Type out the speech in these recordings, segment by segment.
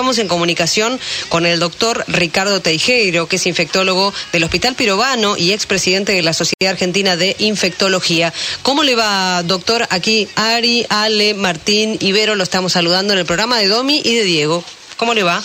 estamos en comunicación con el doctor Ricardo Teijeiro, que es infectólogo del Hospital Pirobano y expresidente de la Sociedad Argentina de Infectología. ¿Cómo le va, doctor? Aquí Ari, Ale, Martín, Ibero, lo estamos saludando en el programa de Domi y de Diego. ¿Cómo le va?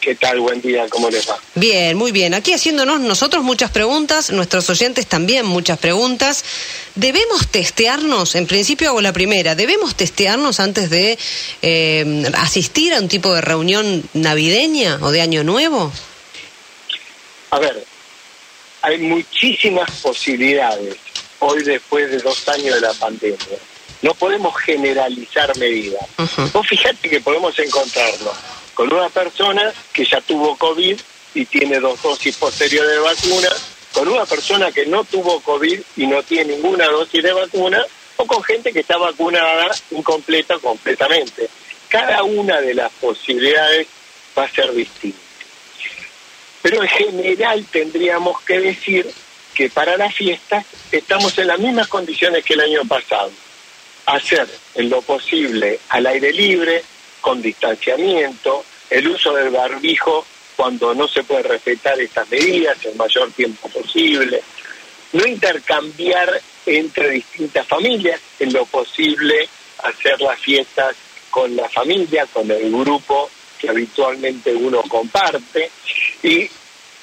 ¿Qué tal? Buen día, ¿cómo les va? Bien, muy bien. Aquí haciéndonos nosotros muchas preguntas, nuestros oyentes también muchas preguntas. ¿Debemos testearnos? En principio hago la primera. ¿Debemos testearnos antes de eh, asistir a un tipo de reunión navideña o de Año Nuevo? A ver, hay muchísimas posibilidades hoy después de dos años de la pandemia. No podemos generalizar medidas. Vos fíjate que podemos encontrarnos con una persona que ya tuvo COVID y tiene dos dosis posteriores de vacuna, con una persona que no tuvo COVID y no tiene ninguna dosis de vacuna, o con gente que está vacunada incompleta completamente. Cada una de las posibilidades va a ser distinta. Pero en general tendríamos que decir que para las fiestas estamos en las mismas condiciones que el año pasado. Hacer en lo posible al aire libre, con distanciamiento, el uso del barbijo cuando no se puede respetar estas medidas el mayor tiempo posible, no intercambiar entre distintas familias, en lo posible hacer las fiestas con la familia, con el grupo que habitualmente uno comparte y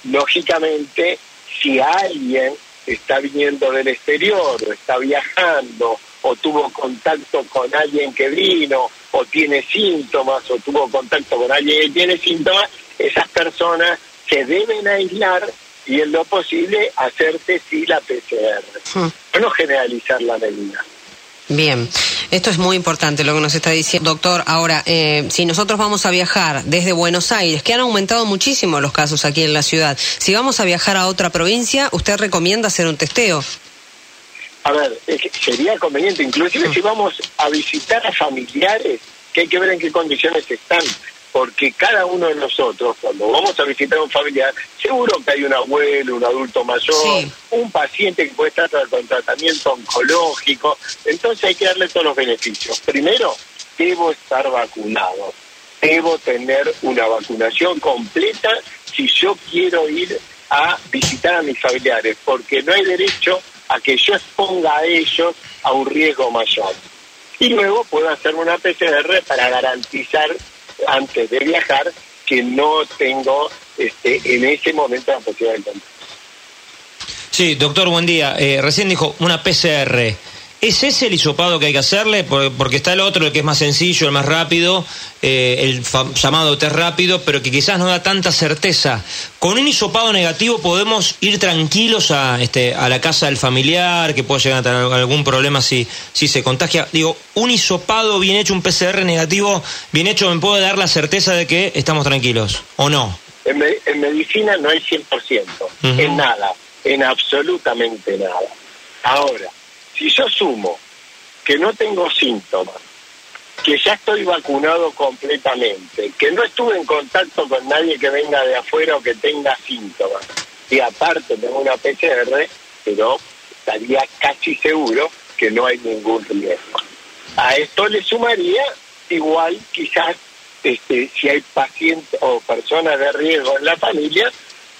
lógicamente si alguien está viniendo del exterior o está viajando o tuvo contacto con alguien que vino o tiene síntomas o tuvo contacto con alguien que tiene síntomas, esas personas se deben aislar y en lo posible hacerse sí la PCR. Hmm. No generalizar la medida. Bien, esto es muy importante lo que nos está diciendo, doctor. Ahora, eh, si nosotros vamos a viajar desde Buenos Aires, que han aumentado muchísimo los casos aquí en la ciudad, si vamos a viajar a otra provincia, ¿usted recomienda hacer un testeo? A ver, sería conveniente, inclusive si vamos a visitar a familiares, que hay que ver en qué condiciones están, porque cada uno de nosotros, cuando vamos a visitar a un familiar, seguro que hay un abuelo, un adulto mayor, un paciente que puede estar con tratamiento oncológico, entonces hay que darle todos los beneficios. Primero, debo estar vacunado, debo tener una vacunación completa si yo quiero ir a visitar a mis familiares, porque no hay derecho a que yo exponga a ellos a un riesgo mayor. Y luego puedo hacer una PCR para garantizar antes de viajar que no tengo este, en ese momento la posibilidad de contacto. Sí, doctor, buen día. Eh, recién dijo una PCR. ¿Es ese el hisopado que hay que hacerle? Porque está el otro, el que es más sencillo, el más rápido, eh, el llamado test rápido, pero que quizás no da tanta certeza. ¿Con un hisopado negativo podemos ir tranquilos a, este, a la casa del familiar, que puede llegar a tener algún problema si, si se contagia? Digo, un hisopado bien hecho, un PCR negativo bien hecho, ¿me puede dar la certeza de que estamos tranquilos o no? En, medicina no hay 100%, en nada, en absolutamente nada. Ahora, si yo sumo que no tengo síntomas, que ya estoy vacunado completamente, que no estuve en contacto con nadie que venga de afuera o que tenga síntomas, y aparte tengo una PCR, pero estaría casi seguro que no hay ningún riesgo. A esto le sumaría igual quizás este, si hay pacientes o personas de riesgo en la familia,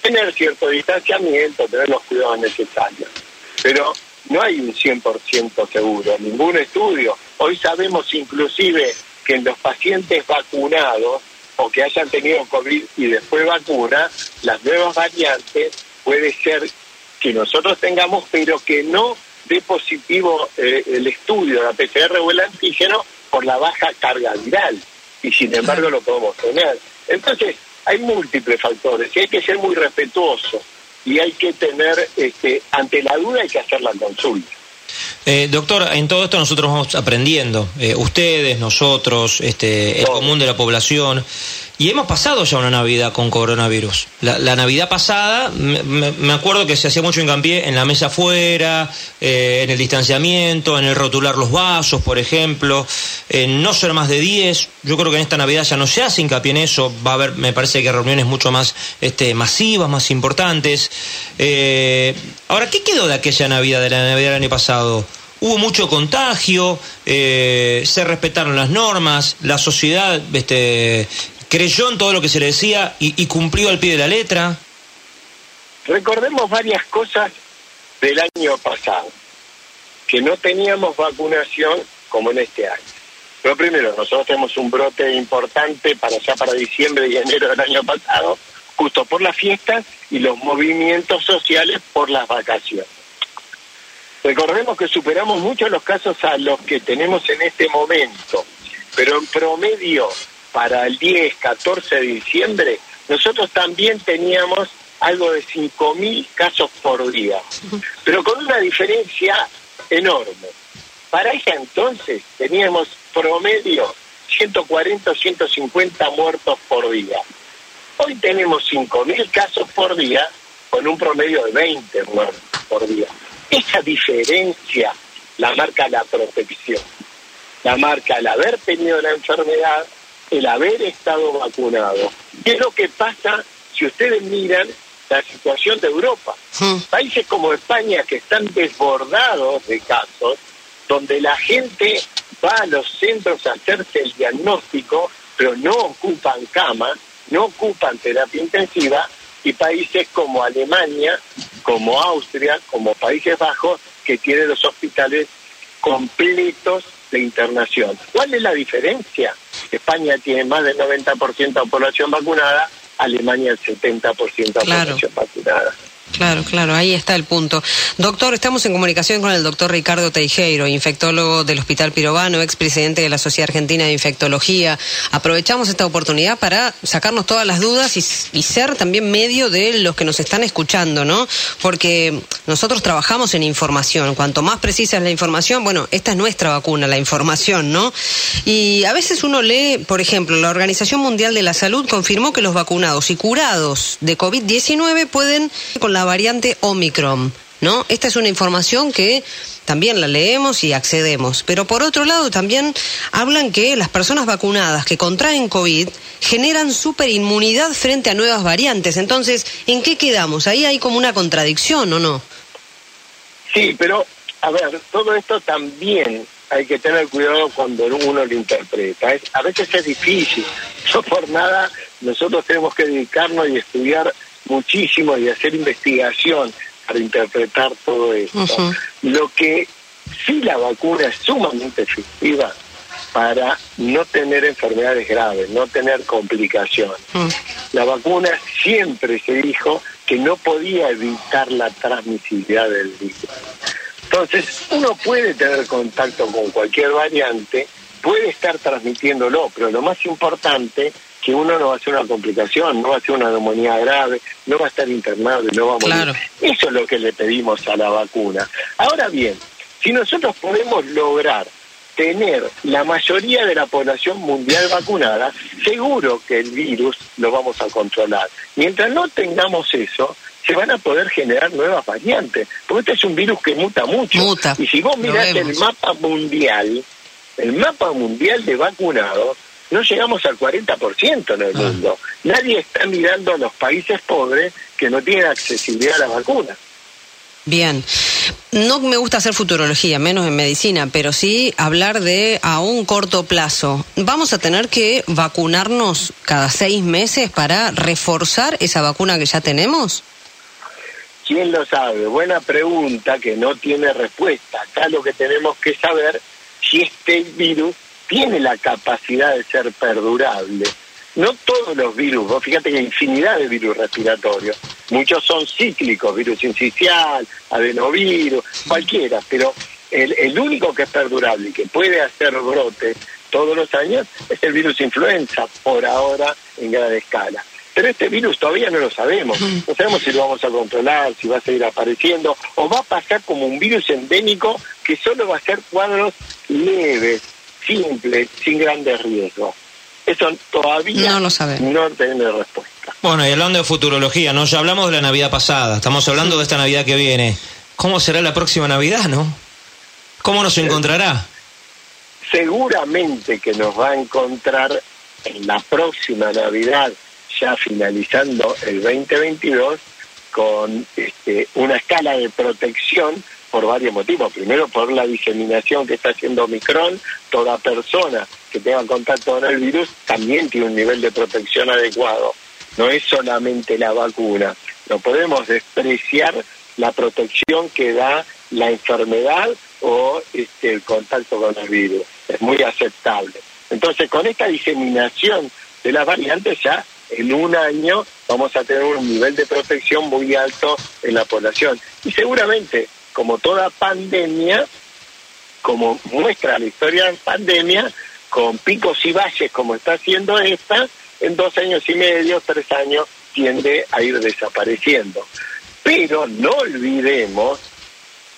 tener cierto distanciamiento, tener los cuidados necesarios. Pero no hay un 100% seguro, ningún estudio. Hoy sabemos inclusive que en los pacientes vacunados o que hayan tenido COVID y después vacuna, las nuevas variantes puede ser que nosotros tengamos, pero que no dé positivo eh, el estudio, la PCR o el antígeno, por la baja carga viral. Y sin embargo lo podemos tener. Entonces, hay múltiples factores y hay que ser muy respetuosos y hay que tener, este, ante la duda hay que hacer la consulta. Eh, doctor, en todo esto nosotros vamos aprendiendo, eh, ustedes, nosotros, este, el común de la población. Y hemos pasado ya una Navidad con coronavirus. La, Navidad pasada, me, acuerdo que se hacía mucho hincapié en la mesa afuera, eh, en el distanciamiento, en el rotular los vasos, por ejemplo, en no ser más de 10. Yo creo que en esta Navidad ya no se hace hincapié en eso. Va a haber, me parece que reuniones mucho más este, masivas, más importantes. Eh, ahora, ¿qué quedó de aquella Navidad, de la Navidad del año pasado? hubo mucho contagio, eh, se respetaron las normas, la sociedad este, creyó en todo lo que se le decía y, cumplió al pie de la letra. Recordemos varias cosas del año pasado, que no teníamos vacunación como en este año. Pero primero, nosotros tenemos un brote importante para ya para diciembre y enero del año pasado, justo por las fiestas y los movimientos sociales por las vacaciones. Recordemos que superamos mucho los casos a los que tenemos en este momento, pero en promedio para el 10, 14 de diciembre, nosotros también teníamos algo de 5.000 casos por día, pero con una diferencia enorme. Para ese entonces teníamos promedio 140 o 150 muertos por día. Hoy tenemos 5.000 casos por día con un promedio de 20 muertos por día. Esa diferencia la marca la protección, la marca el haber tenido la enfermedad, el haber estado vacunado. ¿Qué es lo que pasa si ustedes miran la situación de Europa? Países como España que están desbordados de casos, donde la gente va a los centros a hacerse el diagnóstico, pero no ocupan cama, no ocupan terapia intensiva, y países como Alemania, como Austria, como Países Bajos, que tienen los hospitales completos de internación. ¿Cuál es la diferencia? España tiene más del 90% de población vacunada, Alemania el 70% de población vacunada. Claro, claro, ahí está el punto. Doctor, estamos en comunicación con el doctor Ricardo Teijeiro, infectólogo del Hospital Pirobano, expresidente de la Sociedad Argentina de Infectología. Aprovechamos esta oportunidad para sacarnos todas las dudas y, ser también medio de los que nos están escuchando, ¿no? Porque nosotros trabajamos en información. Cuanto más precisa es la información, bueno, esta es nuestra vacuna, la información, ¿no? Y a veces uno lee, por ejemplo, la Organización Mundial de la Salud confirmó que los vacunados y curados de COVID-19 pueden, con la variante Omicron. ¿No? Esta es una información que también la leemos y accedemos. Pero por otro lado, también hablan que las personas vacunadas que contraen COVID generan superinmunidad frente a nuevas variantes. Entonces, ¿en qué quedamos? Ahí hay como una contradicción, ¿o no? Sí, pero, a ver, todo esto también hay que tener cuidado cuando uno lo interpreta. a veces es difícil. No por nada, nosotros tenemos que dedicarnos y estudiar muchísimo y hacer investigación para interpretar todo esto. Lo que sí la vacuna es sumamente efectiva para no tener enfermedades graves, no tener complicaciones. La vacuna siempre se dijo que no podía evitar la transmisibilidad del virus. Entonces, uno puede tener contacto con cualquier variante, puede estar transmitiéndolo, pero lo más importante que uno no va a hacer una complicación, no va a hacer una neumonía grave, no va a estar internado y no va a morir. Eso es lo que le pedimos a la vacuna. Ahora bien, si nosotros podemos lograr tener la mayoría de la población mundial vacunada, seguro que el virus lo vamos a controlar. Mientras no tengamos eso, se van a poder generar nuevas variantes, porque este es un virus que muta mucho. y si vos mirás el mapa mundial, el mapa mundial de vacunados, no llegamos al 40% en el ah. mundo. Nadie está mirando a los países pobres que no tienen accesibilidad a la vacuna. Bien, no me gusta hacer futurología, menos en medicina, pero sí hablar de a un corto plazo. ¿Vamos a tener que vacunarnos cada seis meses para reforzar esa vacuna que ya tenemos? ¿Quién lo sabe? Buena pregunta que no tiene respuesta. Acá lo que tenemos que saber si este virus tiene la capacidad de ser perdurable. No todos los virus, vos fíjate que hay infinidad de virus respiratorios, muchos son cíclicos, virus incisional, adenovirus, cualquiera, pero el, el único que es perdurable y que puede hacer brote todos los años es el virus influenza, por ahora en gran escala. Pero este virus todavía no lo sabemos. No sabemos si lo vamos a controlar, si va a seguir apareciendo, o va a pasar como un virus endémico que solo va a ser cuadros leves, simple, sin grandes riesgos. Eso todavía no, lo no tiene respuesta. Bueno, y hablando de futurología, ¿no? Ya hablamos de la Navidad pasada, estamos hablando de esta Navidad que viene. ¿Cómo será la próxima Navidad, no? ¿Cómo nos encontrará? Seguramente que nos va a encontrar en la próxima Navidad, ya finalizando el 2022, con este, una escala de protección por varios motivos. Primero, por la diseminación que está haciendo Omicron, toda persona que tenga contacto con el virus también tiene un nivel de protección adecuado. No es solamente la vacuna. No podemos despreciar la protección que da la enfermedad o este, el contacto con el virus. Es muy aceptable. Entonces, con esta diseminación de las variantes ya en un año vamos a tener un nivel de protección muy alto en la población. Y seguramente, como toda pandemia, como muestra la historia de pandemia, con picos y valles como está haciendo esta, en dos años y medio, tres años, tiende a ir desapareciendo. Pero no olvidemos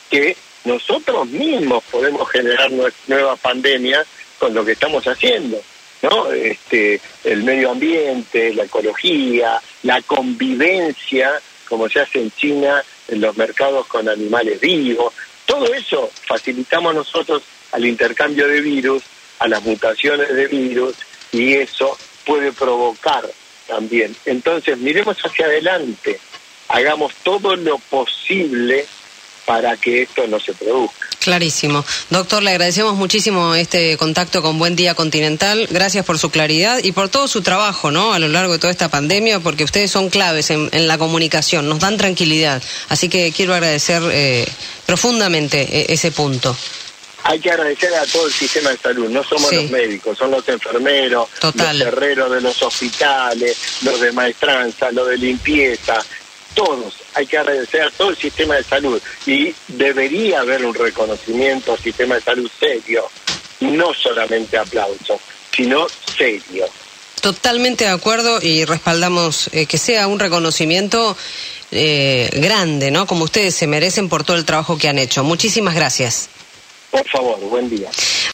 que nosotros mismos podemos generar nuevas pandemias con lo que estamos haciendo. ¿no? Este, el medio ambiente, la ecología, la convivencia, como se hace en China en los mercados con animales vivos, todo eso facilitamos nosotros al intercambio de virus, a las mutaciones de virus, y eso puede provocar también. Entonces, miremos hacia adelante, hagamos todo lo posible para que esto no se produzca. Clarísimo. Doctor, le agradecemos muchísimo este contacto con Buen Día Continental. Gracias por su claridad y por todo su trabajo, ¿no? A lo largo de toda esta pandemia, porque ustedes son claves en, la comunicación, nos dan tranquilidad. Así que quiero agradecer eh, profundamente eh, ese punto. Hay que agradecer a todo el sistema de salud, no somos los médicos, son los enfermeros, los herreros de los hospitales, los de maestranza, los de limpieza, todos, hay que agradecer a todo el sistema de salud y debería haber un reconocimiento al sistema de salud serio, no solamente aplauso, sino serio. Totalmente de acuerdo y respaldamos eh, que sea un reconocimiento eh, grande, ¿no? Como ustedes se merecen por todo el trabajo que han hecho. Muchísimas gracias. Por favor, buen día.